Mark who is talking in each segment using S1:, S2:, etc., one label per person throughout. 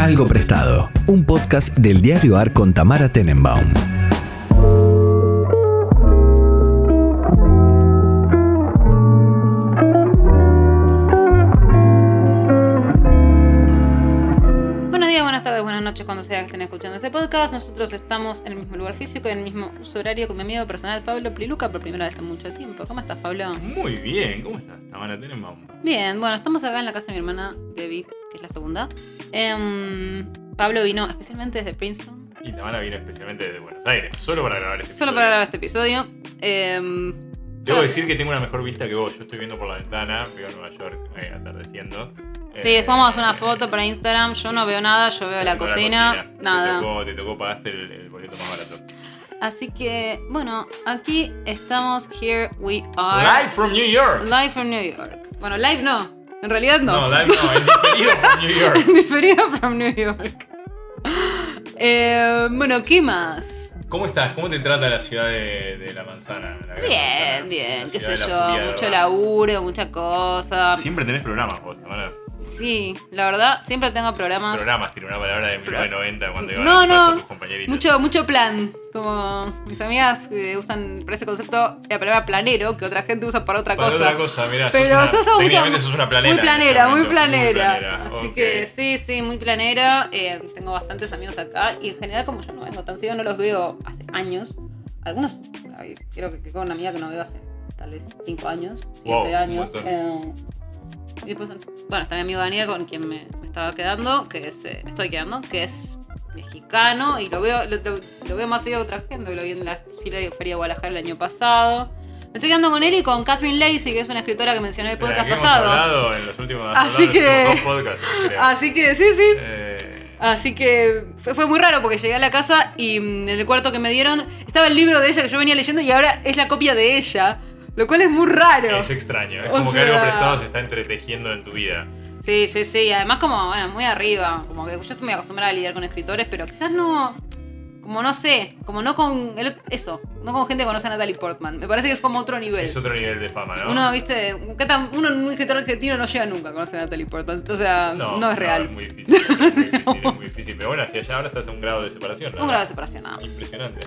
S1: Algo Prestado, un podcast del diario AR con Tamara Tenenbaum.
S2: Buenos días, buenas tardes, buenas noches, cuando sea que estén escuchando este podcast. Nosotros estamos en el mismo lugar físico y en el mismo horario con mi amigo personal Pablo Pliluca por primera vez en mucho tiempo. ¿Cómo estás, Pablo?
S3: Muy bien, ¿cómo estás? Tamara Tenenbaum.
S2: Bien, bueno, estamos acá en la casa de mi hermana Debbie, que es la segunda. Em, Pablo vino especialmente desde Princeton,
S3: Y Tamara vino especialmente desde Buenos Aires, solo para grabar este
S2: solo
S3: episodio.
S2: para grabar este episodio. Em,
S3: Debo decir que tengo una mejor vista que vos. Yo estoy viendo por la ventana, veo a Nueva York eh, atardeciendo.
S2: sí, después vamos a hacer una foto para Instagram. Yo no veo nada, yo veo la cocina,
S3: Te
S2: nada.
S3: tocó, te tocó pagaste el, el boleto más barato.
S2: Así que, bueno, aquí estamos. Here we are.
S3: Live from New York.
S2: Live from New York. Bueno, live no. En realidad no.
S3: No, live no, es diferido from New York.
S2: Diferido from New York. Eh, bueno, ¿qué más?
S3: ¿Cómo estás? ¿Cómo te trata la ciudad de, de la manzana? la gran manzana?
S2: Bien, bien,
S3: La
S2: qué sé yo. Mucho
S3: verdad.
S2: laburo, mucha cosa.
S3: Siempre tenés programas vos, Tamara.
S2: Sí, la verdad, siempre tengo programas.
S3: Programas, tiene una palabra de
S2: Pro-
S3: 1990 cuando iban
S2: No,
S3: a
S2: no.
S3: tus compañeritos.
S2: Mucho, mucho plan. Como mis amigas que usan para ese concepto la palabra planero, que otra gente usa para otra
S3: Para
S2: cosa.
S3: otra cosa, mirá,
S2: Pero
S3: sos, una, sos planera.
S2: Muy
S3: este
S2: planera, muy planera. Así que sí, sí, muy planera. Eh, tengo bastantes amigos acá y en general como yo no vengo tan seguido, no los veo hace años. Algunos, creo que, con una amiga que no veo hace tal vez 5 años, 7
S3: Wow, un
S2: años. Eh, y después, bueno, está mi amigo Daniel con quien me, me estaba quedando, que es, eh, me estoy quedando, que es mexicano y lo veo, lo, lo- lo veo más seguido que otra gente, lo vi en la Feria Feria de Guadalajara el año pasado. Me estoy quedando con él y con Catherine Lacey, que es una escritora que mencioné en el
S3: De
S2: podcast
S3: que
S2: pasado.
S3: en los últimos,
S2: Así
S3: hablado en los
S2: que-
S3: últimos dos podcasts, creo.
S2: Así que sí, sí.
S3: Eh,
S2: Así que fue, fue muy raro porque llegué a la casa y mm, en el cuarto que me dieron estaba el libro de ella que yo venía leyendo y ahora es la copia de ella. Lo cual es muy raro.
S3: es extraño, es
S2: O
S3: como que
S2: sea-
S3: algo prestado se está entretejiendo en tu vida.
S2: Sí, sí, sí. Además como, bueno, muy arriba. Como que yo estoy muy acostumbrada a lidiar con escritores, pero quizás no... Como no sé, como no con... el- eso, no con gente que conoce a Natalie Portman. Me parece que es como otro nivel.
S3: Es otro nivel de fama, ¿no?
S2: Uno, viste, ¿qué tan- uno, un escritor argentino no llega nunca a conocer a Natalie Portman. O sea, no, es real.
S3: es muy difícil, es muy difícil, es muy difícil. Pero bueno, si allá ahora estás a un grado de separación, ¿no?
S2: Un grado de separación nada más.
S3: Impresionante.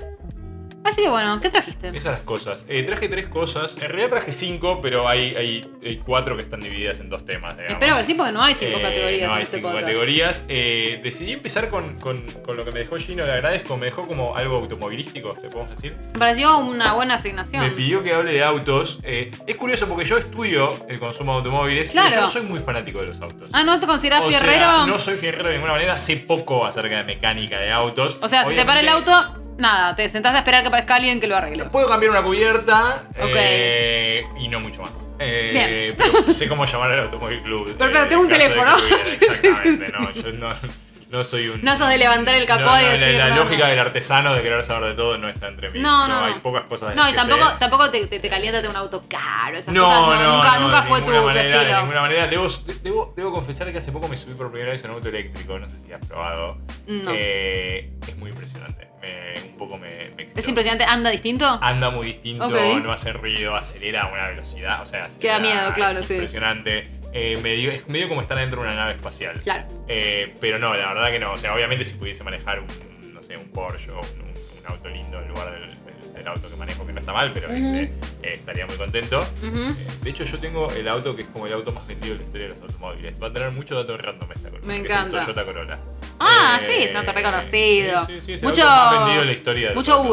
S2: Así que bueno, ¿qué trajiste?
S3: Esas las cosas. Eh, traje tres cosas. En realidad traje cinco, pero hay, hay, hay cuatro que están divididas en dos temas. digamos.
S2: Espero que sí, porque no hay cinco
S3: Eh,
S2: categorías
S3: no
S2: en
S3: hay
S2: este
S3: cinco
S2: podcast.
S3: categorías. Eh, decidí empezar con, con- con lo que me dejó Gino, le agradezco. Me dejó como algo automovilístico, ¿te podemos decir?
S2: Me pareció una buena asignación.
S3: Me pidió que hable de autos. Eh, es curioso porque yo estudio el consumo de automóviles,
S2: Claro.
S3: pero yo no soy muy fanático de los autos.
S2: Ah, ¿no te consideras
S3: O sea,
S2: fierrero?
S3: no soy fierrero de ninguna manera, sé poco acerca de mecánica de autos.
S2: o sea, si te para el auto, nada, te sentás a esperar que aparezca alguien que lo arregle.
S3: Puedo cambiar una cubierta
S2: Ok.
S3: eh, y no mucho más. Eh. Pero sé cómo llamar al automóvil club.
S2: Perfecto,
S3: eh,
S2: tengo un
S3: en caso de
S2: teléfono. Sí, sí, sí,
S3: Exactamente, no, yo no, no soy un.
S2: No sos de levantar el capó
S3: no,
S2: y decir,
S3: La, lógica del artesano de querer saber de todo no está entre mí.
S2: No, no,
S3: Hay pocas cosas de
S2: No,
S3: las
S2: y
S3: que
S2: tampoco,
S3: sé.
S2: tampoco te, te, te un auto caro, esas
S3: No,
S2: cosas.
S3: no,
S2: nunca
S3: no,
S2: nunca fue tu,
S3: manera, De
S2: estilo.
S3: ninguna manera. Debo, debo, debo confesar que hace poco me subí por primera vez en un auto eléctrico. No sé si has probado.
S2: No.
S3: Eh, es muy impresionante. Me, un poco me, me.
S2: Es impresionante, anda distinto.
S3: Anda muy distinto, no hace ruido, acelera a una velocidad. O sea, acelera,
S2: miedo, claro,
S3: es
S2: sí.
S3: Eh, medio, es medio como estar dentro de una nave espacial.
S2: Claro.
S3: Eh, pero no, la verdad que no. O sea, obviamente si pudiese manejar un, no sé, un Porsche o un, auto lindo en lugar del, del- del auto que manejo, que no está mal, pero ese eh, estaría muy contento. De hecho, yo tengo el auto que es como el auto más vendido en la historia de los automóviles. Va a tener mucho dato random esta Corolla.
S2: Me encanta.
S3: Es el Toyota Corolla.
S2: Ah, sí, es un auto reconocido.
S3: Sí, sí, sí, es
S2: Mucho-
S3: el auto más vendido en la historia de
S2: Mucho
S3: autos.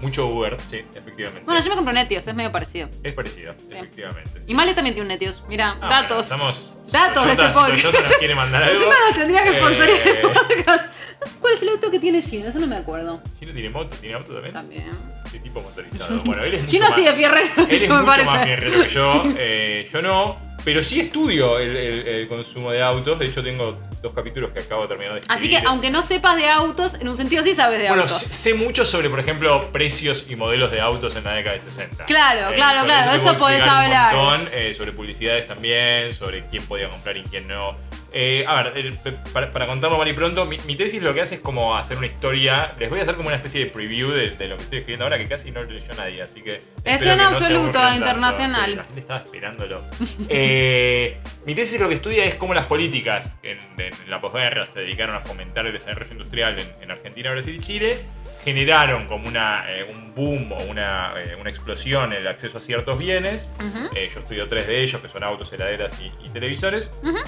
S3: Mucho Uber, sí, efectivamente.
S2: Bueno, yo me compré un Netios, es medio parecido.
S3: Es parecido, efectivamente. sí.
S2: Y Male también tiene un Netios. Mira,
S3: Ah,
S2: datos.
S3: bueno, estamos.
S2: Datos de
S3: Toyota,
S2: este
S3: si
S2: podcast.
S3: Toyota nos quiere mandar algo.
S2: Yo no tendría que sponsorear
S3: eh,
S2: el podcast. No sé ¿Cuál es el auto que tiene Gino? Eso no me acuerdo.
S3: Gino tiene moto, tiene auto también.
S2: También.
S3: Qué tipo motorizado. Bueno, él es
S2: Gino sí de fierrero,
S3: Él es mucho más fierrero que yo. eh, yo no. Pero sí estudio el, el- el consumo de autos. De hecho, tengo dos capítulos que acabo de terminar de escribir.
S2: Así que aunque no sepas de autos, en un sentido sí sabes de
S3: Bueno,
S2: autos.
S3: sé sé mucho sobre, por ejemplo, precios y modelos de autos en la década de 60.
S2: Claro, claro,
S3: sobre
S2: claro,
S3: te
S2: eso
S3: puedo
S2: podés
S3: un
S2: hablar.
S3: montón, eh, sobre publicidades también, sobre quién podía comprar y quién no. Eh, a ver, para, para contarlo mal y pronto, mi, mi tesis lo que hace es como hacer una historia. Les voy a hacer como una especie de preview de, de lo que estoy escribiendo ahora, que casi no lo leyó nadie, así que. espero
S2: en
S3: que no
S2: absoluto,
S3: tanto.
S2: internacional.
S3: Sí, la gente estaba esperándolo. Eh, mi tesis lo que estudia es cómo las políticas en, en la posguerra se dedicaron a fomentar el desarrollo industrial en, en Argentina, Brasil y Chile. Generaron como una, eh, un boom o una, eh, una explosión en el acceso a ciertos bienes.
S2: Ujú.
S3: Eh, yo estudio tres de ellos, que son autos, heladeras y, y televisores.
S2: Ujú.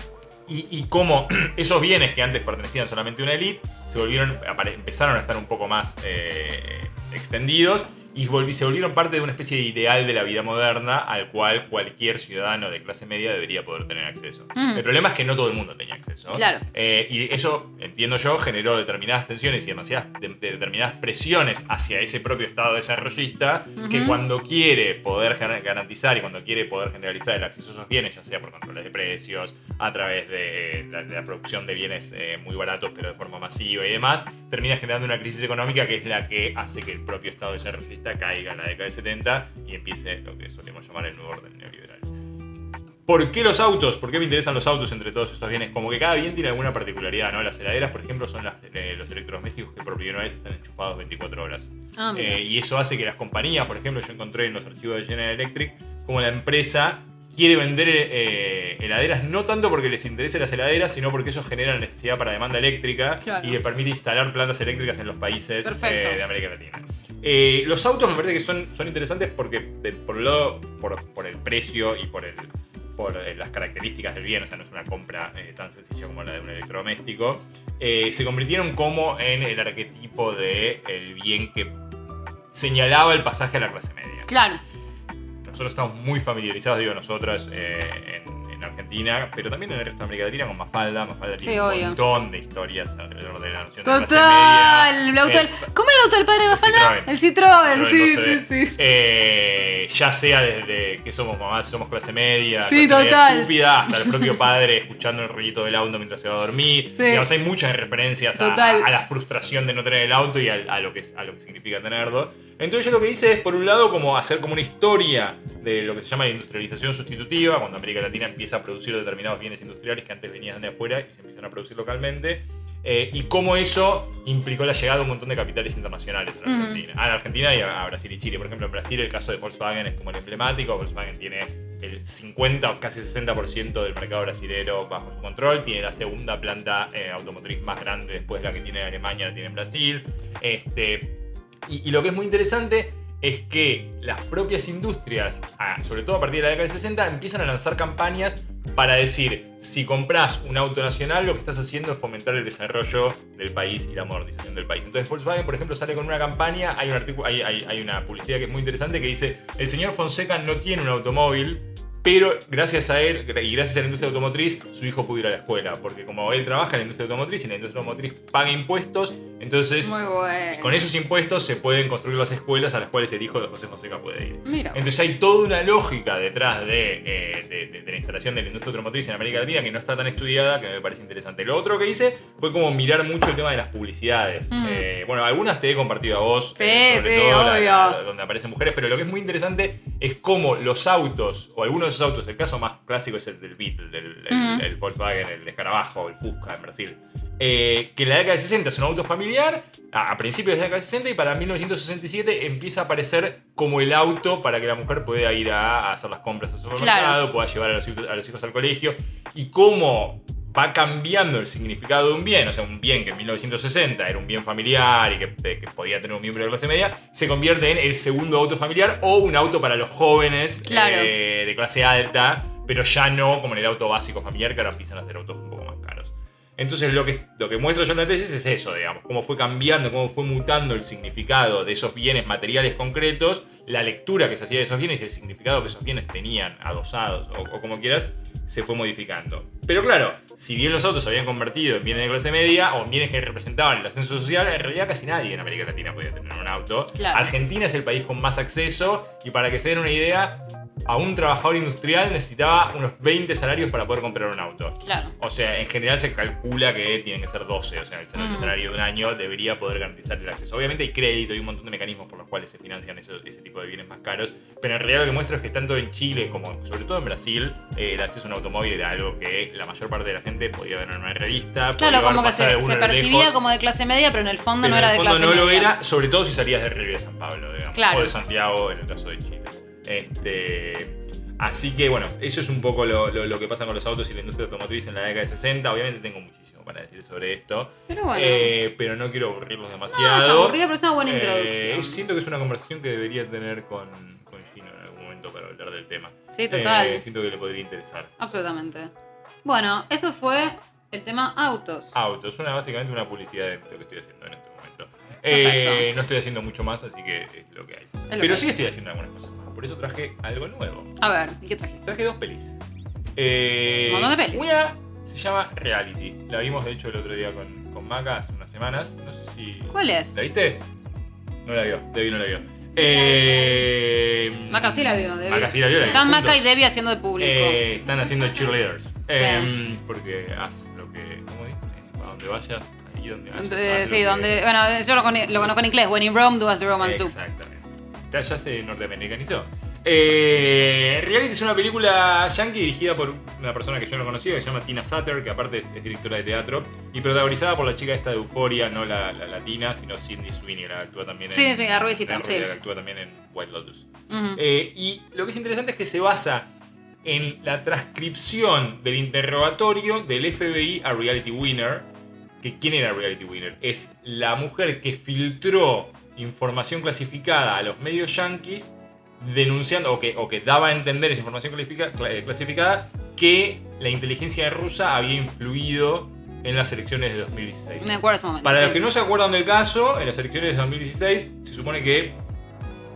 S3: Y, y cómo esos bienes que antes pertenecían solamente a una elite se volvieron, empezaron a estar un poco más eh, extendidos y se volvieron parte de una especie de ideal de la vida moderna al cual cualquier ciudadano de clase media debería poder tener acceso.
S2: Mm.
S3: El problema es que no todo el mundo tenía acceso.
S2: Claro.
S3: Eh, y eso, entiendo yo, generó determinadas tensiones y demasiadas de- de determinadas presiones hacia ese propio Estado desarrollista que cuando quiere poder gar- garantizar y cuando quiere poder generalizar el acceso a esos bienes, ya sea por controles de precios, a través de la, de la producción de bienes eh, muy baratos pero de forma masiva y demás, termina generando una crisis económica que es la que hace que el propio Estado desarrollista caiga en la década de 70 y empiece lo que solemos llamar el nuevo orden neoliberal. ¿Por qué los autos? ¿Por qué me interesan los autos entre todos estos bienes? Como que cada bien tiene alguna particularidad, ¿no? Las heladeras, por ejemplo, son las- eh, los electrodomésticos que por primera vez están enchufados 24 horas.
S2: Ah.
S3: Eh, y eso hace que las compañías, por ejemplo, yo encontré en los archivos de General Electric, como la empresa quiere vender eh, heladeras no tanto porque les interese las heladeras, sino porque eso genera necesidad para demanda eléctrica
S2: Claro.
S3: y le permite instalar plantas eléctricas en los países eh, de América Latina. Eh, los autos me parece que son, son interesantes porque, de- por un lado, por, por el precio y por, el, por las características del bien, o sea, no es una compra eh, tan sencilla como la de un electrodoméstico, se convirtieron como en el arquetipo del el bien que señalaba el pasaje a la clase media.
S2: Claro.
S3: Nosotros estamos muy familiarizados, digo nosotros, eh, en, en Argentina, pero también en el resto de América Latina con Mafalda. Mafalda tiene
S2: Sí,
S3: un
S2: obvio.
S3: montón de historias alrededor de la noción de clase
S2: Total.
S3: media.
S2: El auto del-
S3: Eh,
S2: ¿Cómo era el auto del padre de
S3: el? Citroën.
S2: El Citroën, sí,
S3: 12.
S2: sí, sí.
S3: Eh, ya sea desde que somos mamás, somos clase media,
S2: Sí,
S3: clase media
S2: total.
S3: estúpida, hasta el propio padre escuchando el ruidito del auto mientras se va a dormir.
S2: Sí.
S3: Digamos, hay muchas referencias a,
S2: Total.
S3: a la frustración de no tener el auto y a, lo que, a lo que significa tenerlo. Entonces yo lo que hice es, por un lado, como hacer como una historia de lo que se llama la industrialización sustitutiva, cuando América Latina empieza a producir determinados bienes industriales que antes venían de afuera y se empiezan a producir localmente. eh, y cómo eso implicó la llegada de un montón de capitales internacionales a la. Argentina. A la Argentina y a, a Brasil y Chile. Por ejemplo, en Brasil el caso de Volkswagen es como el emblemático. Volkswagen tiene el 50 o casi 60% del mercado brasilero bajo su control. Tiene la segunda planta eh, automotriz más grande después de la que tiene Alemania, la tiene en Brasil. Este, y, y lo que es muy interesante es que las propias industrias, ah, sobre todo a partir de la década del 60, empiezan a lanzar campañas para decir, si compras un auto nacional, lo que estás haciendo es fomentar el desarrollo del país y la modernización del país. Entonces Volkswagen, por ejemplo, sale con una campaña, hay, un artículo, hay, hay- hay una publicidad que es muy interesante que dice, el señor Fonseca no tiene un automóvil, pero gracias a él y gracias a la industria automotriz, su hijo pudo ir a la escuela, porque como él trabaja en la industria automotriz y la industria automotriz paga impuestos, entonces
S2: bueno.
S3: con esos impuestos se pueden construir las escuelas a las cuales el hijo de José Fonseca puede ir.
S2: Mira.
S3: Entonces hay toda una lógica detrás de, eh, de- de- de la instalación de la industria automotriz en América Latina que no está tan estudiada, que me parece interesante. Lo otro que hice fue como mirar mucho el tema de las publicidades.
S2: Mm.
S3: Eh, bueno, algunas te he compartido a vos,
S2: Sí,
S3: eh, sobre
S2: sí,
S3: todo la- la- donde aparecen mujeres, pero lo que es muy interesante es cómo los autos, o algunos esos autos, el caso más clásico es el del Beetle, el- Volkswagen, el escarabajo, el Fusca en Brasil. Eh, que en la década del 60 es un auto familiar, a, a principios de la década del 60 y para 1967 empieza a aparecer como el auto para que la mujer pueda ir a, a hacer las compras al supermercado,
S2: Claro.
S3: pueda llevar a los, hijos, a los hijos al colegio y cómo va cambiando el significado de un bien, o sea, un bien que en 1960 era un bien familiar y que, que podía tener un miembro de clase media, se convierte en el segundo auto familiar o un auto para los jóvenes
S2: Claro.
S3: eh, de clase alta, pero ya no como en el auto básico familiar, que ahora empiezan a ser autos un poco más. Entonces lo que, lo que muestro yo en la tesis es eso, digamos, cómo fue cambiando, cómo fue mutando el significado de esos bienes materiales concretos, la lectura que se hacía de esos bienes y el significado que esos bienes tenían adosados o, o como quieras, se fue modificando. Pero claro, si bien los autos se habían convertido en bienes de clase media o en bienes que representaban el ascenso social, en realidad casi nadie en América Latina podía tener un auto.
S2: Claro.
S3: Argentina es el país con más acceso y para que se den una idea, a un trabajador industrial necesitaba unos 20 salarios para poder comprar un auto.
S2: Claro.
S3: O sea, en general se calcula que tienen que ser 12, o sea, el salario, el
S2: Mm.
S3: salario de un año debería poder garantizar el acceso. Obviamente hay crédito y un montón de mecanismos por los cuales se financian ese tipo de bienes más caros, pero en realidad lo que muestra es que tanto en Chile como sobre todo en Brasil, eh, el acceso a un automóvil era algo que la mayor parte de la gente podía ver en una revista.
S2: Claro, como que se, percibía
S3: lejos,
S2: como de clase media, pero en el fondo
S3: pero
S2: no era
S3: el
S2: de clase
S3: no
S2: media.
S3: lo era, sobre todo si salías de Río de San Pablo, digamos,
S2: Claro.
S3: o de Santiago en el caso de Chile. Este, así que bueno, eso es un poco lo, lo- lo que pasa con los autos y la industria automotriz en la década de 60. Obviamente tengo muchísimo para decir sobre esto,
S2: Pero bueno.
S3: eh, pero no quiero aburrirlos
S2: no,
S3: demasiado.
S2: es aburrida, pero es una buena
S3: Eh,
S2: introducción.
S3: siento que es una conversación que debería tener con, con Gino en algún momento para hablar del tema.
S2: Sí, total.
S3: Eh, siento que le podría interesar.
S2: Absolutamente. Bueno, eso fue el tema autos.
S3: Autos, una, básicamente una publicidad de lo que estoy haciendo en este momento. Eh, no estoy haciendo mucho más, así que es lo que hay.
S2: lo
S3: Pero
S2: que
S3: sí
S2: hay.
S3: estoy haciendo algunas cosas. Por eso traje algo nuevo.
S2: A ver, ¿y qué trajiste?
S3: Traje dos pelis. Eh,
S2: Un montón de pelis.
S3: Una se llama Reality. La vimos de hecho el otro día con, con Maca hace unas semanas. No sé si.
S2: ¿Cuál es?
S3: ¿La viste? No la vio. Debbie no la vio. Eh,
S2: Maca sí la vio. Debbie.
S3: Maca sí la vio. la
S2: Están Maca y. Debbie haciendo de público.
S3: Eh, están haciendo cheerleaders. Eh, porque haz lo que. ¿Cómo dice? A donde vayas, ahí donde vayas.
S2: Entonces, sí,
S3: que-
S2: donde. Bueno, yo lo, con- lo conozco en inglés. When in Rome, do as the Romans do.
S3: Exactamente. Ya, ya se norteamericanizó. Eh, Reality es una película yankee dirigida por una persona que yo no conocía, que se llama Tina Sutter, que aparte es, es directora de teatro, y protagonizada por la chica esta de Euforia, no la, la latina, sino Cindy Sweeney, la que actúa también en.
S2: Sí, sí, la sí.
S3: que actúa también en White Lotus. Eh, y lo que es interesante es que se basa en la transcripción del interrogatorio del FBI a Reality Winner. Que, ¿Quién era Reality Winner? Es la mujer que filtró información clasificada a los medios yankees denunciando o que, o que daba a entender esa información eh, clasificada que la inteligencia rusa había influido en las elecciones de 2016.
S2: Me acuerdo ese momento.
S3: Para
S2: sí.
S3: los que no se acuerdan del caso, en las elecciones de 2016 se supone que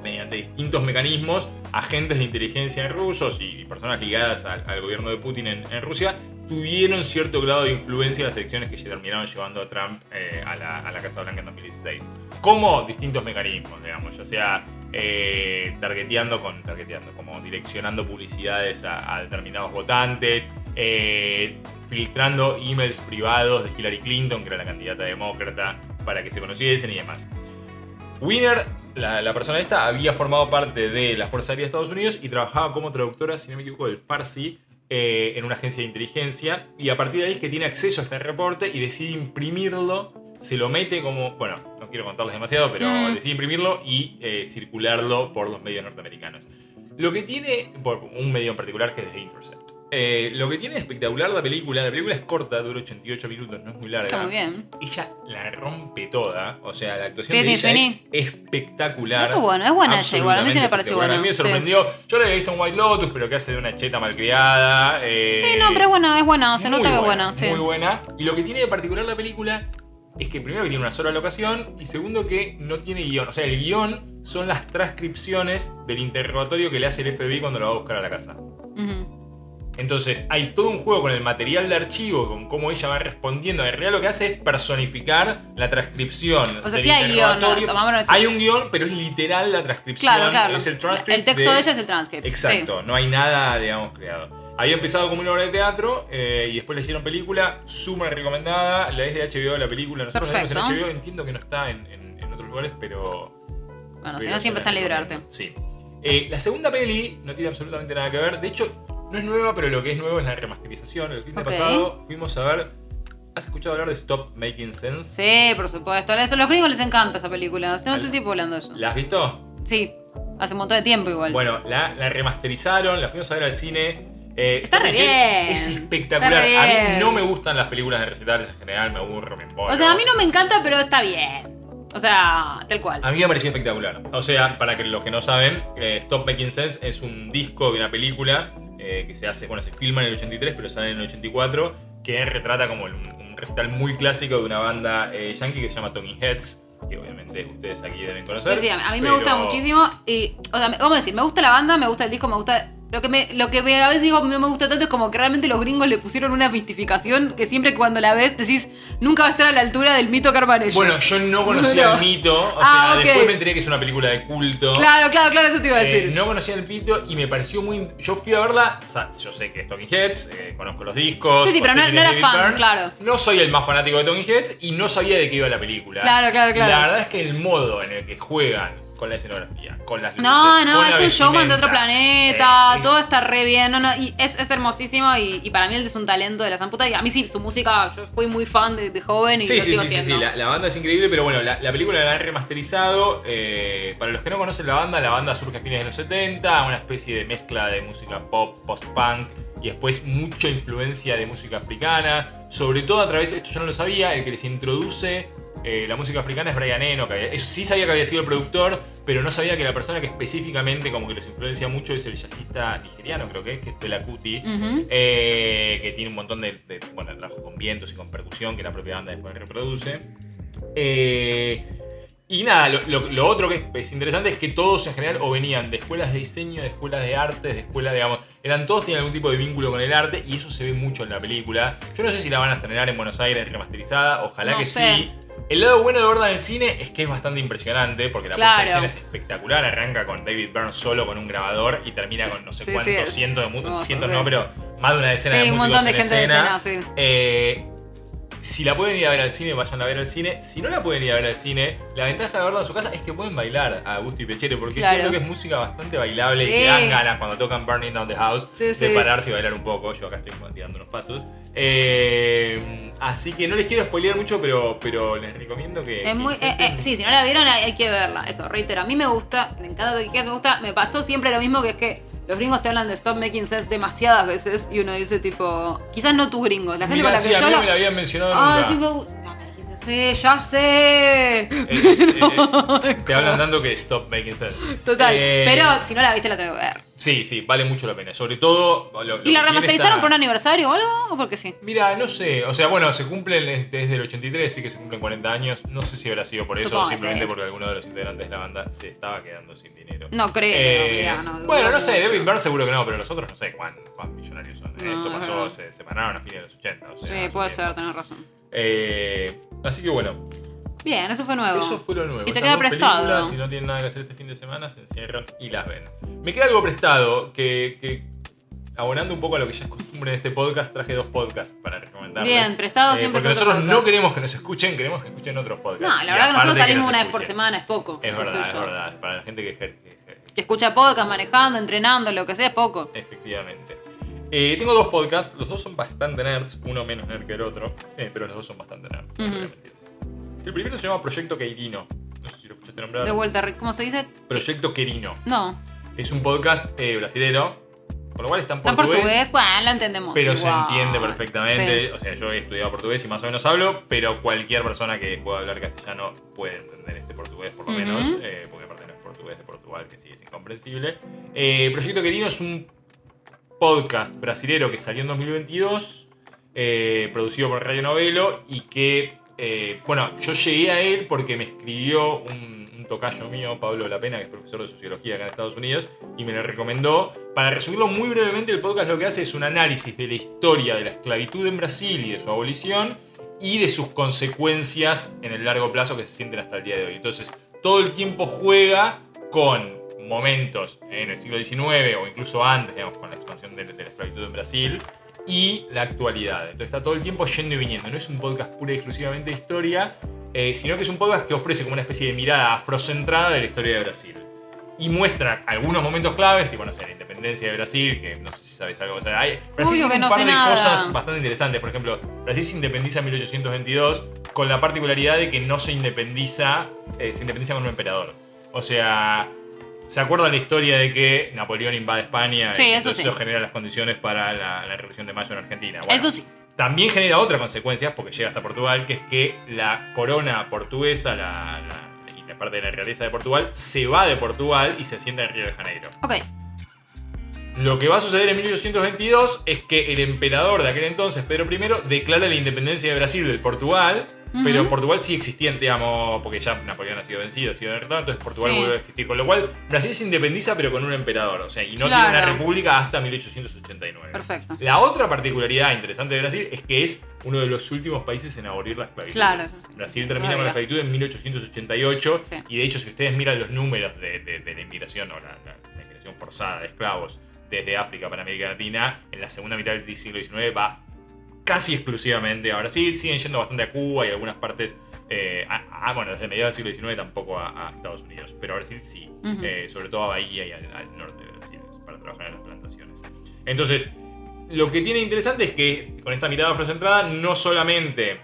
S3: mediante distintos mecanismos, agentes de inteligencia rusos y personas ligadas al, gobierno de Putin en, Rusia tuvieron cierto grado de influencia en las elecciones que terminaron llevando a Trump eh, a, la, Casa Blanca en 2016. Como distintos mecanismos, digamos, ya sea eh, targeteando, con, targeteando, como direccionando publicidades a, a determinados votantes, eh, filtrando emails privados de Hillary Clinton, que era la candidata demócrata, para que se conociesen y demás. Winner, la, la persona esta, había formado parte de la Fuerza Aérea de Estados Unidos y trabajaba como traductora, si no me equivoco, del Farsi eh, en una agencia de inteligencia. Y a partir de ahí es que tiene acceso a este reporte y decide imprimirlo. Se lo mete como. Bueno, no quiero contarles demasiado, pero
S2: Mm.
S3: decide imprimirlo y eh, circularlo por los medios norteamericanos. Lo que tiene. Por un medio en particular que es The Intercept. Eh, lo que tiene de espectacular la película, la película es corta, dura 88 minutos, no es muy larga
S2: Está muy bien.
S3: ella la rompe toda. O sea, la actuación de ella es espectacular.
S2: Es buena, es buena ella igual, a mí sí me pareció buena,
S3: A mí me
S2: sí.
S3: sorprendió. Yo la había visto en White Lotus, pero que hace de una cheta malcriada. eh,
S2: Sí, no, pero es buena, es buena. Se nota que es buena, sí.
S3: Muy buena. Y lo que tiene de particular la película es que primero que tiene una sola locación y segundo que no tiene guion. O sea, el guion son las transcripciones del interrogatorio que le hace el FBI cuando lo va a buscar a la casa.
S2: Ujú.
S3: Entonces hay todo un juego con el material de archivo, con cómo ella va respondiendo. En realidad lo que hace es personificar la transcripción.
S2: O sea,
S3: del
S2: sí hay guion, ¿no?
S3: Hay un guion, pero es literal la transcripción.
S2: Claro, claro.
S3: Es el transcript.
S2: El texto de,
S3: de
S2: ella es el transcript.
S3: Exacto, no hay nada, digamos, creado. Había empezado como una obra de teatro eh, y después le hicieron película, súper recomendada. La es de HBO, la película. Nosotros la vimos en
S2: Perfecto.
S3: HBO, entiendo que no está en, en- en otros lugares, pero.
S2: Bueno, si no, siempre está en librarte.
S3: Sí. Eh, la segunda peli no tiene absolutamente nada que ver. De hecho, no es nueva, pero lo que es nuevo es la remasterización. El fin de pasado fuimos a ver. ¿Has escuchado hablar de Stop Making Sense?
S2: Sí, por supuesto. A los gringos les encanta esa película. Si no, todo el tiempo hablando de eso.
S3: ¿La has visto?
S2: Sí, hace un montón de tiempo igual.
S3: Bueno, la, la remasterizaron, la fuimos a ver al cine. Eh,
S2: Está re bien.
S3: Es espectacular. A mí no me gustan las películas de recitales en general, me aburro, me embolo.
S2: o sea, a mí no me encanta, pero está bien. O sea, tal cual.
S3: A mí me pareció espectacular. O sea, para que los que no saben, eh, Stop Making Sense es un disco de una película eh, que se hace, bueno, se filma en el 83, pero sale en el 84, que retrata como un, un recital muy clásico de una banda eh, yankee que se llama Talking Heads, que obviamente ustedes aquí deben conocer.
S2: Sí, sí, a mí, me gusta muchísimo. Y, o sea, a decir, me gusta la banda, me gusta el disco, me gusta Lo que, me, lo que me- a veces digo no me gusta tanto es como que realmente los gringos le pusieron una mistificación que siempre cuando la ves decís nunca va a estar a la altura del mito que arman ellos.
S3: Bueno, yo no conocía el mito, o
S2: Ah,
S3: sea, después me enteré que es una película de culto.
S2: Claro, claro, claro, eso te iba a
S3: Eh,
S2: decir.
S3: no conocía el pito y me pareció muy. Yo fui a verla. Yo sé que es Talking Heads, eh, conozco los discos.
S2: Sí, sí, pero no- no era fan,
S3: Byrne.
S2: claro.
S3: No soy el más fanático de Talking Heads y no sabía de qué iba la película.
S2: Claro, claro, claro.
S3: La verdad es que el modo en el que juegan con la escenografía, con las luces.
S2: No, no,
S3: con
S2: es un showman de otro planeta,
S3: eh, es-
S2: todo está re bien, no, no, y es, es hermosísimo y, y para mí él es un talento de la zamputa y a mí sí, su música, yo fui muy fan de, de joven y
S3: Sí,
S2: lo
S3: sí,
S2: sigo
S3: sí, sí, sí, la, la banda es increíble, pero bueno, la, la película la han remasterizado. eh, para los que no conocen la banda, la banda surge a fines de los 70, una especie de mezcla de música pop, post-punk y después mucha influencia de música africana. Sobre todo a través, esto yo no lo sabía, el que les introduce eh, la música africana es Brian Eno, que sí sabía que había sido el productor, pero no sabía que la persona que específicamente como que los influencia mucho es el jazzista nigeriano, creo que es, que es Fela Kuti. Eh, que tiene un montón de, de- bueno, trabajo con vientos y con percusión que la propia banda después reproduce. Eh, y nada, lo, lo- lo otro que es, es interesante es que todos en general o venían de escuelas de diseño, de escuelas de artes, de escuelas, digamos, eran todos tenían algún tipo de vínculo con el arte y eso se ve mucho en la película. Yo no sé si la van a estrenar en Buenos Aires remasterizada, ojalá
S2: No
S3: que
S2: sé.
S3: sí. El lado bueno de verla en el cine es que es bastante impresionante porque la puesta
S2: Claro.
S3: en escena es espectacular. Arranca con David Byrne solo con un grabador y termina con no sé
S2: Sí,
S3: cuántos,
S2: sí.
S3: cientos de
S2: No,
S3: cientos no, pero más de una decena de
S2: un
S3: músicos
S2: montón de
S3: en
S2: gente de
S3: escena.
S2: escena, sí.
S3: Eh, si la pueden ir a ver al cine, vayan a ver al cine. Si no la pueden ir a ver al cine, la ventaja de verla en su casa es que pueden bailar a gusto y pechero, porque
S2: Claro.
S3: siento que es música bastante bailable y
S2: Sí.
S3: que dan ganas cuando tocan Burning Down the House
S2: Sí,
S3: de
S2: sí.
S3: pararse y bailar un poco. Yo acá estoy tirando unos pasos. Eh, así que no les quiero spoilear mucho, pero, pero les recomiendo que.
S2: Es
S3: que
S2: muy, eh, eh, sí, si no la vieron hay, hay que verla. Eso, reitero, a mí me gusta, me encanta que me gusta. Me pasó siempre lo mismo que es que los gringos te hablan de Stop Making Sense demasiadas veces y uno dice tipo, quizás no tú gringos, la gente
S3: Mirá,
S2: con la
S3: sí,
S2: que
S3: a
S2: yo
S3: mí no me la habían mencionado
S2: Ah,
S3: nunca.
S2: sí No, sí, ya sé.
S3: Eh, eh, eh, te hablan tanto que stop making sense.
S2: Total,
S3: Eh,
S2: pero si no la viste la tengo que ver.
S3: Sí, sí, vale mucho la pena. Sobre todo. lo- lo
S2: ¿Y la remasterizaron por un aniversario o algo? ¿O porque sí?
S3: Mira, no sé. O sea, bueno, se cumplen des- desde el 83, sí que se cumplen 40 años. No sé si habrá sido por eso
S2: Supongo
S3: o simplemente
S2: sí.
S3: porque alguno de los integrantes de la banda se estaba quedando sin dinero.
S2: No creo, mirá, no,
S3: bueno, no sé. David Byrne seguro que no, pero los otros no sé cuán, cuán millonarios son.
S2: No,
S3: Esto
S2: es
S3: pasó, se separaron a fines de los 80. o sea,
S2: Sí, puede ser, tenés razón.
S3: Eh, así que bueno,
S2: Bien, eso fue nuevo.
S3: eso fue lo nuevo.
S2: Y te queda prestado.
S3: Si no tienen nada que hacer este fin de semana, se encierran y las ven. Me queda algo prestado que, que abonando un poco a lo que ya es costumbre en este podcast, traje dos podcasts para recomendarles.
S2: Bien, prestado
S3: Eh,
S2: siempre
S3: Porque nosotros no queremos que nos escuchen, queremos que escuchen otros podcasts.
S2: No, la verdad que nosotros salimos
S3: nos
S2: una vez por semana, es poco.
S3: Es verdad, es
S2: yo.
S3: verdad. Para la gente que, que- que-
S2: Que escucha podcast, manejando, entrenando, lo que sea, es poco.
S3: Efectivamente. Eh, tengo dos podcasts, los dos son bastante nerds, uno menos nerd que el otro, eh, pero los dos son bastante nerds.
S2: Ujú.
S3: mentir. El primero se llama Proyecto Queirino. No sé si lo escuchaste nombrar.
S2: De vuelta, ¿cómo se dice?
S3: Proyecto Querino.
S2: No,
S3: Es un podcast eh, brasilero, con lo cual está en
S2: está en
S3: portugués,
S2: portugués, bueno, lo entendemos.
S3: pero se entiende perfectamente.
S2: Sí.
S3: O sea, yo he estudiado portugués y más o menos hablo, pero cualquier persona que pueda hablar castellano puede entender este portugués, por lo menos, eh, porque aparte no es portugués de Portugal, que sí es incomprensible. Proyecto Querino es un podcast brasilero que salió en 2022, eh, producido por Radio Novelo y que, eh, bueno, yo llegué a él porque me escribió un, tocayo mío, Pablo La Pena, que es profesor de sociología acá en Estados Unidos, y me lo recomendó. Para resumirlo muy brevemente, el podcast lo que hace es un análisis de la historia de la esclavitud en Brasil y de su abolición y de sus consecuencias en el largo plazo que se sienten hasta el día de hoy. Entonces, todo el tiempo juega con momentos en el siglo XIX o incluso antes, digamos, con la expansión de, de la esclavitud en Brasil y la actualidad. Entonces está todo el tiempo yendo y viniendo. No es un podcast pura y exclusivamente de historia, eh, sino que es un podcast que ofrece como una especie de mirada afrocentrada de la historia de Brasil. Y muestra algunos momentos claves, tipo, no sé, la independencia de Brasil, que no sé si sabes algo. O sea, hay, Brasil
S2: Obvio
S3: tiene
S2: que
S3: un
S2: no
S3: par de
S2: nada.
S3: cosas bastante interesantes. Por ejemplo, Brasil se independiza en 1822 con la particularidad de que no se independiza, eh, se independiza con un emperador. O sea, ¿se acuerdan la historia de que Napoleón invade España
S2: Sí,
S3: y
S2: eso sí.
S3: eso genera las condiciones para la, la Revolución de Mayo en Argentina? Bueno,
S2: Eso sí.
S3: también genera otra consecuencia, porque llega hasta Portugal, que es que la corona portuguesa la, la- y la parte de la realeza de Portugal se va de Portugal y se sienta en Río de Janeiro.
S2: Ok.
S3: Lo que va a suceder en 1822 es que el emperador de aquel entonces, Pedro I, declara la independencia de Brasil del Portugal Pero Portugal sigue existiendo, digamos, porque ya Napoleón ha sido vencido, ha sido derrotado, entonces Portugal
S2: Sí.
S3: vuelve a existir. Con lo cual, Brasil se independiza, pero con un emperador, o sea, y no
S2: Claro.
S3: tiene una república hasta 1889.
S2: Perfecto.
S3: La otra particularidad interesante de Brasil es que es uno de los últimos países en abolir la esclavitud.
S2: Claro.
S3: Brasil termina con la esclavitud en 1888
S2: Sí.
S3: y de hecho si ustedes miran los números de, de- de la inmigración o la, la- la inmigración forzada de esclavos desde África para América Latina, en la segunda mitad del siglo XIX va casi exclusivamente a Brasil, siguen yendo bastante a Cuba y algunas partes, eh, a- a- bueno, desde mediados del siglo XIX tampoco a, a Estados Unidos, pero a Brasil sí, eh, sobre todo a Bahía y al, al norte de Brasil para trabajar en las plantaciones. Entonces, lo que tiene interesante es que con esta mirada afrocentrada no solamente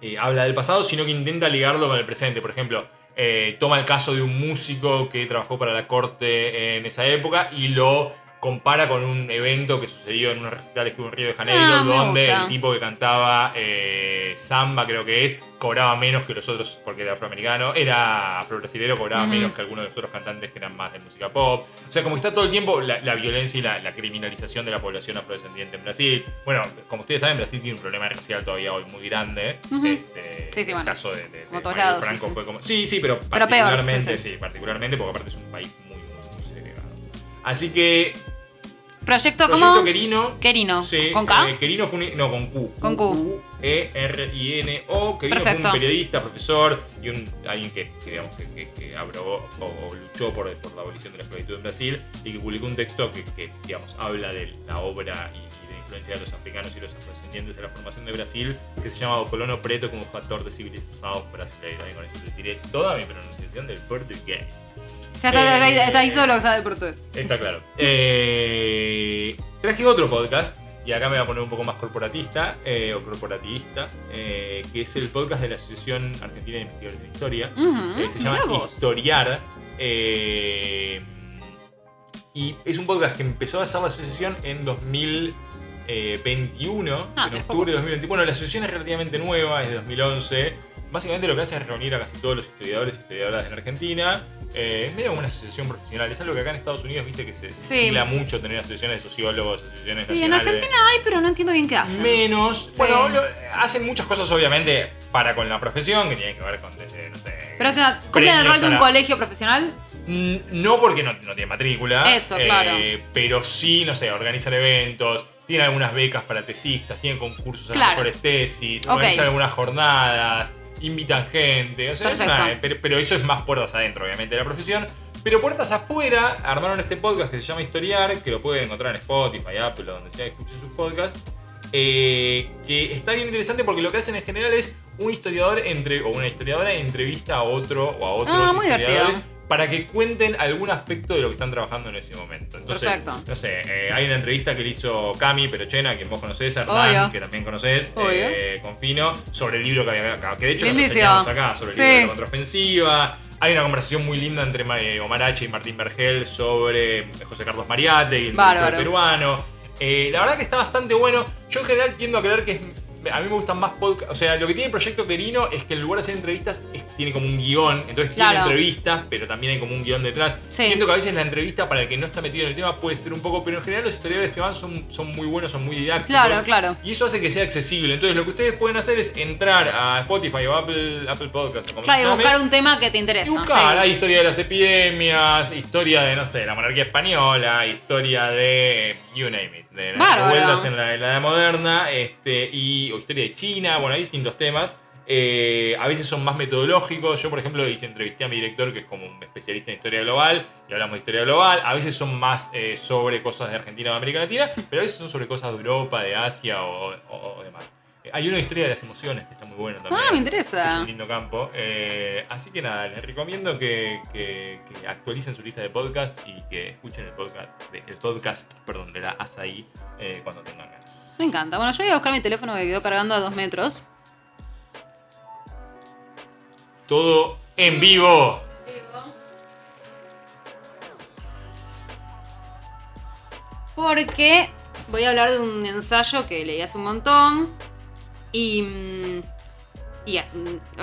S3: eh, habla del pasado, sino que intenta ligarlo con el presente. Por ejemplo, eh, toma el caso de un músico que trabajó para la corte en esa época y lo compara con un evento que sucedió en unos recitales que hubo en Río de Janeiro,
S2: Ah,
S3: donde el tipo que cantaba eh, samba, creo que es, cobraba menos que los otros, porque era afroamericano, era afro-brasilero, cobraba menos que algunos de los otros cantantes que eran más de música pop. O sea, como que está todo el tiempo la, la violencia y la, la criminalización de la población afrodescendiente en Brasil. Bueno, como ustedes saben, Brasil tiene un problema racial todavía hoy muy grande. Este,
S2: Sí, sí,
S3: el
S2: bueno.
S3: caso de, de- de
S2: lados,
S3: Franco
S2: sí.
S3: fue como... Sí, sí, pero,
S2: Pero peor,
S3: particularmente,
S2: sí,
S3: particularmente porque aparte es un país muy, muy, muy segregado. Así que,
S2: Proyecto,
S3: Proyecto
S2: como.
S3: Querino...
S2: Querino.
S3: Sí,
S2: ¿Con K?
S3: eh, Querino fue un, no, con Q.
S2: Con Q.
S3: E-R-I-N-O. Querino fue
S2: Perfecto.
S3: un periodista, profesor y un, alguien que, que, digamos, que, que- que abrogó o, o luchó por, por la abolición de la esclavitud en Brasil y que publicó un texto que, digamos, habla de la obra y, influencia de los africanos y los afrodescendientes en la formación de Brasil, que se llama O Colono Preto como factor de civilización brasileño. Y con eso te tiré toda mi pronunciación del portugués.
S2: Ya está,
S3: Eh,
S2: está ahí todo lo que sabe el portugués.
S3: Está claro. Eh, traje otro podcast, y acá me voy a poner un poco más corporatista, eh, o corporativista, eh, que es el podcast de la Asociación Argentina de Investigadores de Historia.
S2: Ujú,
S3: eh, se llama
S2: vos.
S3: Historiar. eh, y es un podcast que empezó a hacer la asociación en 2021,
S2: Ah,
S3: en octubre de
S2: poco.
S3: 2021. Bueno, la asociación es relativamente nueva, es de 2011. Básicamente lo que hace es reunir a casi todos los historiadores y historiadoras en Argentina. Eh, es medio como una asociación profesional. Es algo que acá en Estados Unidos, viste, que se
S2: Sí.
S3: estila mucho tener asociaciones de sociólogos, asociaciones
S2: Sí, en. Argentina hay, pero no entiendo bien qué hacen.
S3: Menos.
S2: Sí.
S3: Bueno, lo- hacen muchas cosas obviamente para con la profesión, que tienen que ver con, desde, no sé...
S2: Pero, o sea, ¿cumplen el rol de un
S3: la-
S2: colegio profesional?
S3: No porque no, no tiene matrícula.
S2: Eso, claro.
S3: eh, pero sí, no sé, organizan eventos, tienen algunas becas para tesistas, tienen concursos a
S2: Claro.
S3: las mejores tesis, organizan algunas jornadas, invitan gente. O sea, es una- pero, pero eso es más puertas adentro, obviamente, de la profesión. Pero puertas afuera, armaron este podcast que se llama Historiar, que lo pueden encontrar en Spotify, Apple, o donde sea que escuchen sus podcasts. eh, que está bien interesante porque lo que hacen en general es un historiador entre, o una historiadora entrevista a otro o a otros
S2: Ah, muy
S3: historiadores. Para que cuenten algún aspecto de lo que están trabajando en ese momento. Entonces,
S2: Perfecto.
S3: no sé, eh, hay una entrevista que le hizo Cami Perochena, quien vos conocés, Hernán,
S2: Obvio.
S3: que también conocés, eh, con Fino, sobre el libro que había acá, que de hecho lo enseñamos acá, sobre el
S2: Sí.
S3: libro de la contraofensiva. Hay una conversación muy linda entre eh, Omar H. y Martín Vergel sobre José Carlos Mariate y el
S2: Bárbaro.
S3: peruano. Eh, la verdad que está bastante bueno. Yo en general tiendo a creer que es- a mí me gustan más podcasts. O sea, lo que tiene el proyecto Querino es que en lugar de hacer entrevistas, es- tiene como un guion. Entonces tiene entrevistas, pero también hay como un guion detrás.
S2: Sí.
S3: Siento que a veces la entrevista, para el que no está metido en el tema, puede ser un poco. Pero en general, los historiadores que van son, son muy buenos, son muy didácticos.
S2: Claro, claro.
S3: Y eso hace que sea accesible. Entonces, lo que ustedes pueden hacer es entrar a Spotify o Apple, Apple Podcast o como
S2: Claro, y buscar un tema que te
S3: y
S2: interesa.
S3: buscar,
S2: sí.
S3: hay historia de las epidemias, historia de, no sé, la monarquía española, historia de, you name it, de las revueltas en la, en la edad moderna, este, y, o historia de China, bueno, hay distintos temas. Eh, a veces son más metodológicos. Yo, por ejemplo, hice entrevisté a mi director, que es como un especialista en historia global, y hablamos de historia global. A veces son más eh, sobre cosas de Argentina o América Latina, pero a veces son sobre cosas de Europa, de Asia o, o- o demás. Eh, Hay una historia de las emociones que está muy bueno también.
S2: Ah, me
S3: Es
S2: interesa.
S3: un lindo campo. Eh, así que nada, les recomiendo que, que- que actualicen su lista de podcast y que escuchen el podcast, de, el podcast perdón, de la Asaí eh, cuando tengan ganas.
S2: Me encanta. Bueno, yo voy a buscar mi teléfono que quedó cargando a dos metros.
S3: Todo en vivo.
S2: Porque voy a hablar de un ensayo que leí hace un montón. Y. mm, Y es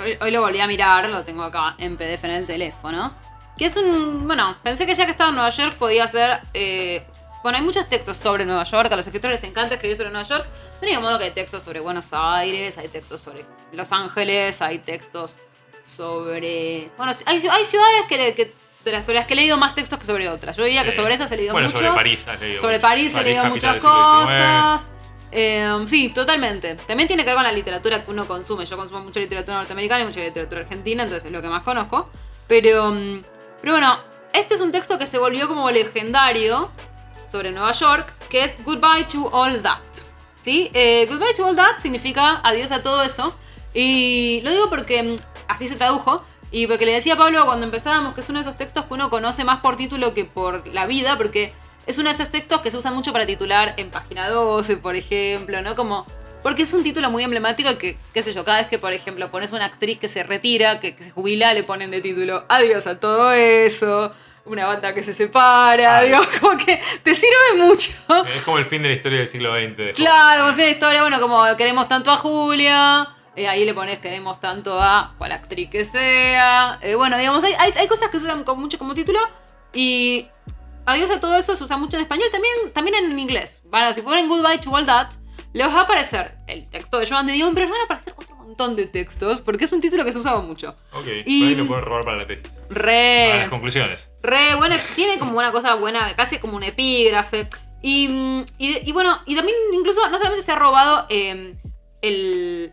S2: hoy, hoy lo volví a mirar, lo tengo acá en PDF en el teléfono. Que es un. Bueno, pensé que ya que estaba en Nueva York podía hacer eh, Bueno, hay muchos textos sobre Nueva York, a los escritores les encanta escribir sobre Nueva York. De ningún modo que hay textos sobre Buenos Aires, hay textos sobre Los Ángeles, hay textos sobre... Bueno, hay, hay ciudades que, que de las, sobre las que he leído más textos que sobre otras. Yo diría que sobre esas he leído
S3: Bueno,
S2: muchos.
S3: sobre París has leído
S2: Sobre
S3: mucho.
S2: París he leído muchas cosas. Eh, sí, totalmente. También tiene que ver con la literatura que uno consume. Yo consumo mucha literatura norteamericana y mucha literatura argentina, entonces es lo que más conozco. Pero, mm, pero bueno, este es un texto que se volvió como legendario sobre Nueva York, que es Goodbye to All That. ¿Sí? Eh, Goodbye to All That significa adiós a todo eso. Y lo digo porque mm, así se tradujo. Y porque le decía a Pablo cuando empezábamos que es uno de esos textos que uno conoce más por título que por la vida, porque es uno de esos textos que se usa mucho para titular en página 12, por ejemplo, ¿no? Como. Porque es un título muy emblemático que, qué sé yo, cada vez que, por ejemplo, pones una actriz que se retira, que, que se jubila, le ponen de título Adiós a todo eso, una banda que se separa,
S3: Ay.
S2: digo, como que te sirve mucho.
S3: Es como el fin de la historia del siglo XX.
S2: Claro, como el fin de historia, bueno, como queremos tanto a Julia, eh, ahí le pones queremos tanto a cual actriz que sea. Eh, bueno, digamos, hay, hay, hay cosas que se usan con mucho como título y adiós a todo eso se usa mucho en español, también, también en inglés. Bueno, si ponen Goodbye to All That, les va a aparecer el texto de Joan de Dion, pero les van a aparecer otro montón de textos, porque es un título que se usaba mucho.
S3: Ok,
S2: Y-
S3: ahí lo pueden robar para la tesis. Para
S2: Re.
S3: las conclusiones.
S2: Re, bueno, tiene como una cosa buena, casi como un epígrafe. Y, y, y bueno, y también incluso no solamente se ha robado eh, el.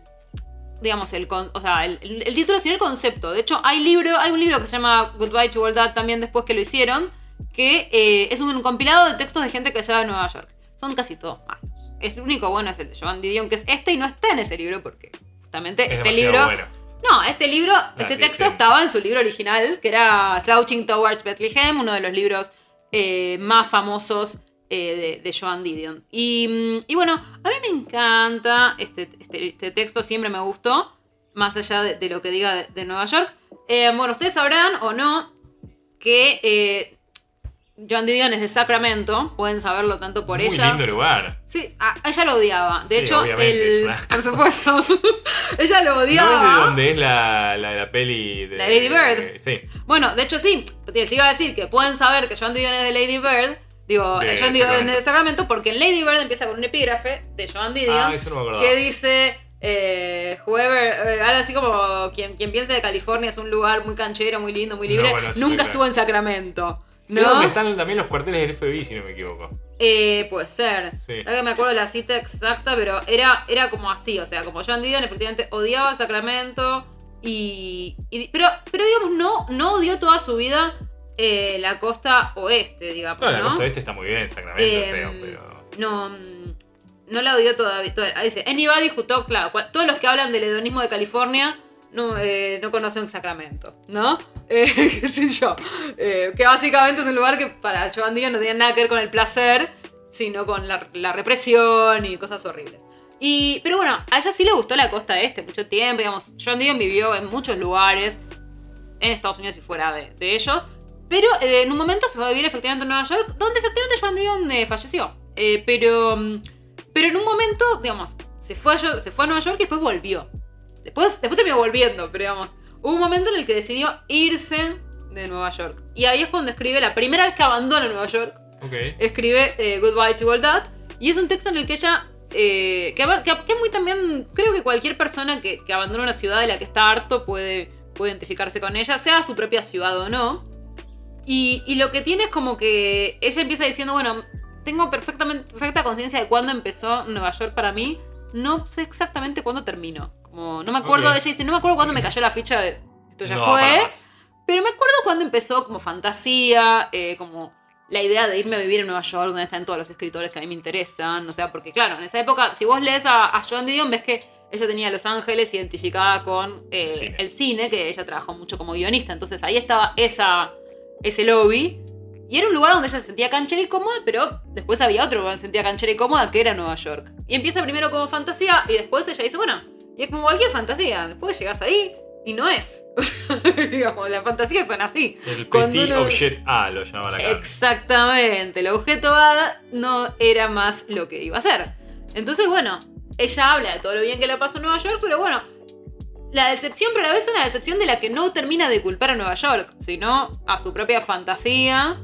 S2: Digamos, el, o sea, el, el- el título, sino el concepto. De hecho, hay, libro, hay un libro que se llama Goodbye to All That también después que lo hicieron, que eh, es un compilado de textos de gente que se va a Nueva York. Son casi todos malos. El único bueno es el de Joan Didion, que es este y no está en ese libro porque justamente
S3: Es
S2: este libro
S3: bueno.
S2: no, este libro, este
S3: sí,
S2: texto
S3: sí.
S2: estaba en su libro original, que era Slouching Towards Bethlehem, uno de los libros eh, más famosos eh, de, de Joan Didion. Y, mm, y bueno, a mí me encanta este, este- este texto, siempre me gustó, más allá de, de lo que diga de, de Nueva York. Eh, bueno, ustedes sabrán o no que Joan Didion es de Sacramento, pueden saberlo tanto por
S3: Muy
S2: ella.
S3: lindo lugar.
S2: Sí, a- ella lo odiaba. De
S3: Sí,
S2: hecho, el,
S3: una-
S2: por supuesto, ella lo
S3: ¿No
S2: odiaba.
S3: es de donde es la, la, la peli de.
S2: La Lady Bird.
S3: Sí.
S2: Bueno, de hecho sí, les iba a decir que pueden saber que Joan Didion es de Lady Bird. Digo,
S3: De
S2: eh, Joan Didion es de Sacramento porque en Lady Bird empieza con un epígrafe de Joan Didion
S3: Ah, eso no me acordaba.
S2: que dice, eh, whoever, eh, algo así como quien, quien piense que California es un lugar muy canchero, muy lindo, muy libre,
S3: No, bueno,
S2: nunca estuvo en Sacramento.
S3: Es donde
S2: ¿No?
S3: están también los cuarteles del FBI, si no me equivoco.
S2: Eh, puede ser.
S3: Sí.
S2: Ahora que me acuerdo de la cita exacta, pero era, era como así, o sea, como Joan Didion efectivamente odiaba Sacramento y, y- pero, pero digamos, no, no odió toda su vida eh, la costa oeste, digamos,
S3: No,
S2: ¿no?
S3: la costa oeste está muy bien, Sacramento,
S2: Eh,
S3: feo, pero.
S2: No, no la odió todavía. toda- ahí dice, anybody who talk, claro, todos los que hablan del hedonismo de California no, eh, no conocen Sacramento, ¿no? Eh, qué sé yo. Eh, que básicamente es un lugar que para Joan Didion no tenía nada que ver con el placer, sino con la, la represión y cosas horribles. Y, pero bueno, a ella sí le gustó la costa este mucho tiempo, digamos. Joan Didion vivió en muchos lugares, en Estados Unidos y fuera de, de ellos. Pero eh, en un momento se fue a vivir efectivamente en Nueva York, donde efectivamente Joan Didion eh, falleció. Eh, pero, mm, pero en un momento, digamos, se fue, a, se fue a Nueva York y después volvió. Después, después terminó volviendo, pero digamos, hubo un momento en el que decidió irse de Nueva York. Y ahí es cuando escribe, la primera vez que abandona Nueva York,
S3: Ok.
S2: escribe eh, Goodbye to All That. Y es un texto en el que ella. eh, que, que- muy también. Creo que cualquier persona que, que abandona una ciudad de la que está harto puede, puede identificarse con ella, sea su propia ciudad o no. Y, y lo que tiene es como que ella empieza diciendo: Bueno, tengo perfectamente, perfecta conciencia de cuándo empezó Nueva York para mí. No sé exactamente cuándo terminó. Como, no me acuerdo
S3: Ok.
S2: de ella dice: No me acuerdo cuándo me cayó la ficha de. Esto ya
S3: No
S2: fue. Pero me acuerdo cuando empezó como fantasía, eh, como la idea de irme a vivir en Nueva York, donde están todos los escritores que a mí me interesan. O sea, porque claro, en esa época, si vos lees a, a Joan Didion, ves que ella tenía Los Ángeles identificada con eh,
S3: Cine.
S2: el cine, que ella trabajó mucho como guionista. Entonces ahí estaba esa, ese lobby. Y era un lugar donde ella se sentía canchera y cómoda, pero después había otro donde se sentía canchera y cómoda, que era Nueva York. Y empieza primero como fantasía y después ella dice, bueno, y es como cualquier fantasía, después llegas ahí y no es. Digamos, las fantasías son así.
S3: El Petit
S2: uno-
S3: Objet A lo llamaba la carta.
S2: Exactamente, el objeto A no era más lo que iba a ser. Entonces, bueno, ella habla de todo lo bien que le pasó en Nueva York, pero bueno, la decepción, pero a la vez una decepción de la que no termina de culpar a Nueva York, sino a su propia fantasía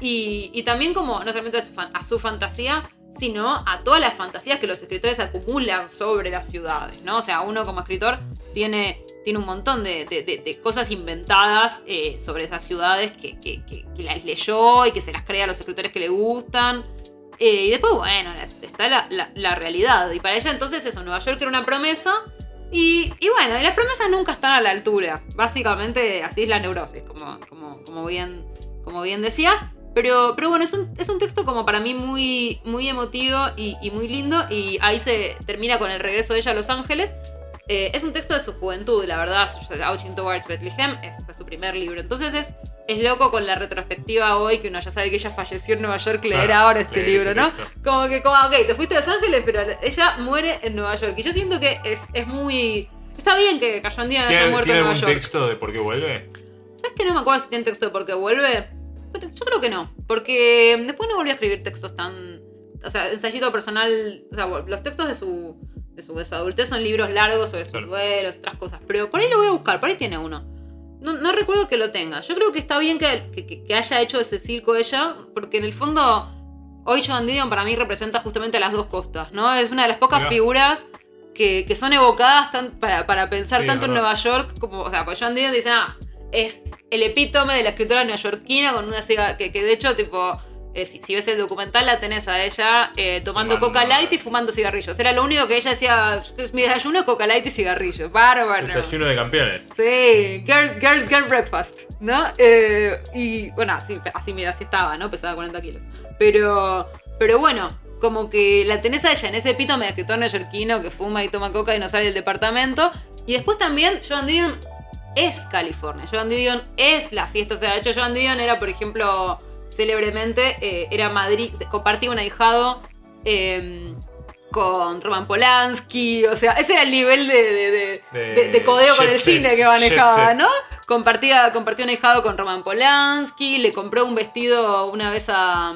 S2: Y, también como, no solamente a su, fantasía, sino a todas las fantasías que los escritores acumulan sobre las ciudades, ¿no? O sea, uno como escritor tiene, tiene un montón de, cosas inventadas eh, sobre esas ciudades que, las leyó y que se las crea a los escritores que le gustan. Eh, y después, bueno, está la, realidad. Y para ella entonces eso, Nueva York era una promesa. Y, y bueno, y las promesas nunca están a la altura. Básicamente así es la neurosis, como, como, bien, como bien decías. Pero, pero bueno, es un, es un texto como para mí muy, muy emotivo y, y muy lindo. Y ahí se termina con el regreso de ella a Los Ángeles. Eh, es un texto de su juventud, la verdad. Ouching Towards Bethlehem es, fue su primer libro. Entonces es, es loco con la retrospectiva hoy que uno ya sabe que ella falleció en Nueva York leer ahora este libro, ¿no?
S3: texto.
S2: Como que, como, ok, te fuiste a Los Ángeles, pero ella muere en Nueva York. Y yo siento que es, es muy. Está bien que Cayon Dian haya
S3: ¿Tiene,
S2: muerto
S3: tiene
S2: en Nueva
S3: algún
S2: York.
S3: texto de por qué vuelve?
S2: ¿Sabes que no me acuerdo si tiene texto de por qué vuelve? Pero yo creo que no. Porque después no volvió a escribir textos tan. O sea, ensayito personal. O sea, los textos de su. De su, de su adultez son libros largos sobre sus
S3: Claro.
S2: duelos, otras cosas. Pero por ahí lo voy a buscar, por ahí tiene uno. No, no recuerdo que lo tenga. Yo creo que está bien que, que- que- haya hecho ese circo ella, porque en el fondo, hoy Joan Didion para mí representa justamente las dos costas, ¿no? Es una de las pocas
S3: Mirá.
S2: figuras que, que son evocadas tan- para, para pensar
S3: Sí,
S2: tanto en. Nueva York como. O sea, pues Joan Didion dice, ah, es el epítome de la escritora neoyorquina con una ciga que, que de hecho, tipo. eh, si, si ves el documental, la tenés a ella eh, tomando
S3: Fumando.
S2: coca light y fumando cigarrillos. Era lo único que ella decía: mi desayuno es coca light y cigarrillos. Bárbaro.
S3: Desayuno de campeones.
S2: Sí, girl, girl, girl breakfast, ¿no? Eh, y bueno, así, así, mira, así estaba, ¿no? Pesaba 40 kilos. Pero, pero bueno, como que la tenés a ella en ese epítome de escritor neoyorquino que fuma y toma coca y no sale del departamento. Y después también Joan Didion es California. Joan Didion es la fiesta. O sea, de hecho, Joan Didion era, por ejemplo, célebremente, eh, era Madrid, compartía un ahijado. eh, con Roman Polanski, o sea, ese era el nivel de, de- de-
S3: De
S2: de, de codeo con el
S3: set,
S2: cine que manejaba. ¿no? Compartía, compartió un ahijado con Roman Polanski, le compró un vestido una vez a,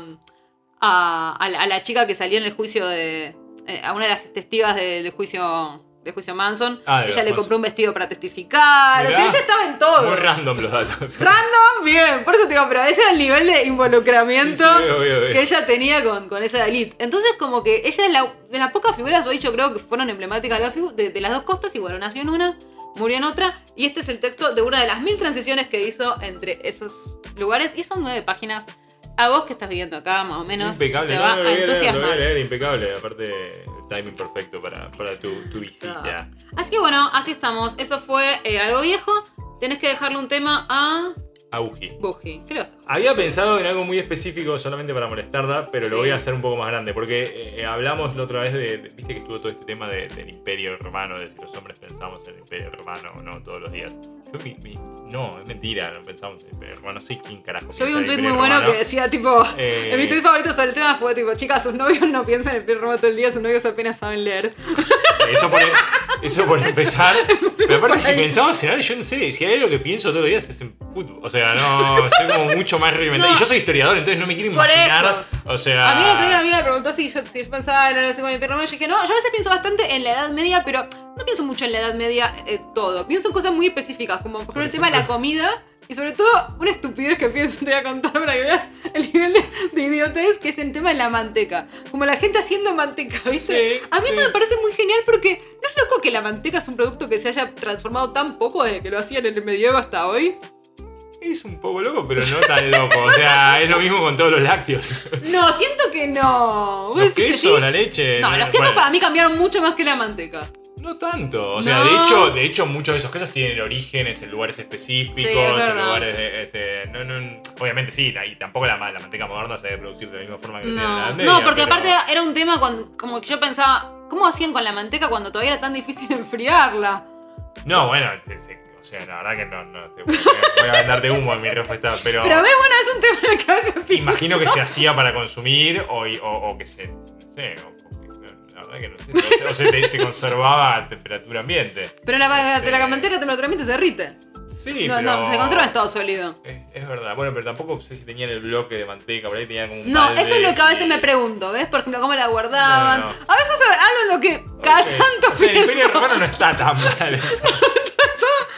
S2: a, a la, a la chica que salió en el juicio de. eh, a una de las testigas del juicio de juicio Manson.
S3: Ah,
S2: ella le compró un vestido para testificar. O sea, ella estaba en todo.
S3: Muy random los datos.
S2: Random, bien. Por eso te digo, pero ese era el nivel de involucramiento
S3: Sí,
S2: que ella tenía con, con esa elite. Entonces, como que ella es la, de las pocas figuras hoy, yo creo que fueron emblemáticas de, la de- de las dos costas. Y bueno, nació en una, murió en otra. Y este es el texto de una de las mil transiciones que hizo entre esos lugares. Y son nueve páginas. A vos que estás viviendo acá, más o menos,
S3: Impecable,
S2: te va a entusiasmar.
S3: impecable. Aparte, timing perfecto para, para tu, tu visita.
S2: Así que bueno, así estamos. Eso fue eh, algo viejo. Tenés que dejarle un tema a
S3: Augi.
S2: Buji. ¿Qué le vas a?
S3: Había pensado en algo muy específico solamente para molestarla, pero
S2: Sí.
S3: lo voy a hacer un poco más grande, porque eh, hablamos la otra vez de, de- viste que estuvo todo este tema de- del imperio romano, de si los hombres pensamos en el imperio romano o no todos los días. Yo, mi- mi- no, es mentira, no pensamos en el imperio romano, no sé quién carajo
S2: Yo vi un tuit muy bueno
S3: Romano.
S2: que decía tipo.
S3: Eh,
S2: En mi tweet favorito sobre el tema fue tipo, chicas, sus novios no piensan en el Roma todo el día, sus novios apenas saben leer.
S3: Eso por, eso por empezar. Pero aparte, si pensamos en algo, yo no sé, si hay algo que pienso todos los días es en fútbol. O sea, no, soy como mucho más rudimental.
S2: No.
S3: Y yo soy historiador, entonces no me quiero
S2: Por
S3: imaginar.
S2: eso.
S3: O sea.
S2: A mí el otro día una amiga me preguntó si yo, si yo pensaba en la relación con Pierre Roma. Yo dije, no, yo a veces pienso bastante en la Edad Media, pero no pienso mucho en la Edad Media eh, todo. Pienso en cosas muy específicas, como por ejemplo el tema de la comida. Y sobre todo, una estupidez que pienso, te voy a contar para que veas el nivel de, de idiotez, que es el tema de la manteca. Como la gente haciendo manteca, ¿viste?
S3: Sí,
S2: a mí
S3: sí.
S2: eso me parece muy genial porque no es loco que la manteca es un producto que se haya transformado tan poco desde que lo hacían en el medievo hasta hoy.
S3: Es un poco loco, pero no tan loco. O sea, es lo mismo con todos los lácteos.
S2: No, siento que no. ¿Vos
S3: Los quesos,
S2: sí?
S3: la leche.
S2: No, los quesos
S3: bueno,
S2: para mí cambiaron mucho más que la manteca.
S3: No tanto. O sea,
S2: No.
S3: de hecho, de hecho, muchos de esos quesos tienen orígenes en lugares específicos,
S2: Sí, es
S3: en lugares de. ese- no, no, obviamente sí, y tampoco la, la manteca moderna se debe producir de la misma forma que se la Edad
S2: No, porque
S3: pero-
S2: aparte era un tema cuando, como que yo pensaba, ¿cómo hacían con la manteca cuando todavía era tan difícil enfriarla?
S3: No, bueno, sí, o sea, la verdad que no, no te voy a, voy a darte humo en mi respuesta, pero,
S2: Pero ves, bueno, es un tema que a
S3: imagino que se hacía para consumir o, o- o que se. No sé, la verdad que no sé. O se, o se conservaba a temperatura ambiente.
S2: Pero la, la,
S3: Este-
S2: la manteca temperaturamente se derrite.
S3: Sí,
S2: no,
S3: pero.
S2: no, se conserva en estado sólido.
S3: Es, es verdad, bueno, pero tampoco sé si tenían el bloque de manteca, por ahí tenían como un
S2: No,
S3: balde
S2: eso es lo que a veces
S3: y-
S2: me pregunto, ¿ves? Por ejemplo, cómo la guardaban.
S3: No, no.
S2: A veces algo en lo que cada tanto
S3: O sea, el Imperio. Romano no está tan mal.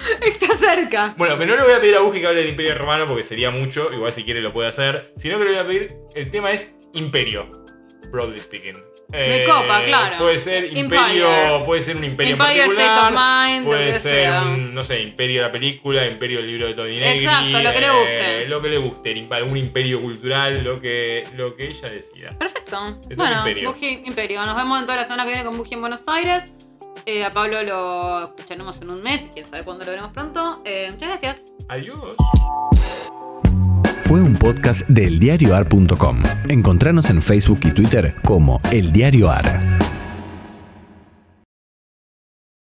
S2: Estás cerca.
S3: Bueno, pero no le voy a pedir a Buji que hable del Imperio Romano porque sería mucho, igual si quiere lo puede hacer, sino que le voy a pedir, el tema es Imperio, broadly speaking.
S2: Me copa, claro.
S3: Puede ser
S2: Empire.
S3: imperio, puede ser un imperio en
S2: Empire,
S3: particular,
S2: State of Mind,
S3: puede ser
S2: sea.
S3: un, no sé, imperio de la película, imperio del libro de Tony Negri.
S2: Exacto, lo que le
S3: eh,
S2: guste.
S3: lo que le guste, algún imperio cultural, lo que, lo que ella decida.
S2: Perfecto. Bueno,
S3: Imperio.
S2: Buji Imperio. Nos vemos en toda la semana que viene con Buji en Buenos Aires. Eh, a Pablo lo escucharemos en un mes, quién sabe cuándo lo veremos pronto. Eh, muchas gracias.
S3: Adiós.
S1: Fue un podcast de eldiarioar.com. Encontranos en Facebook y Twitter como El Diario Ar.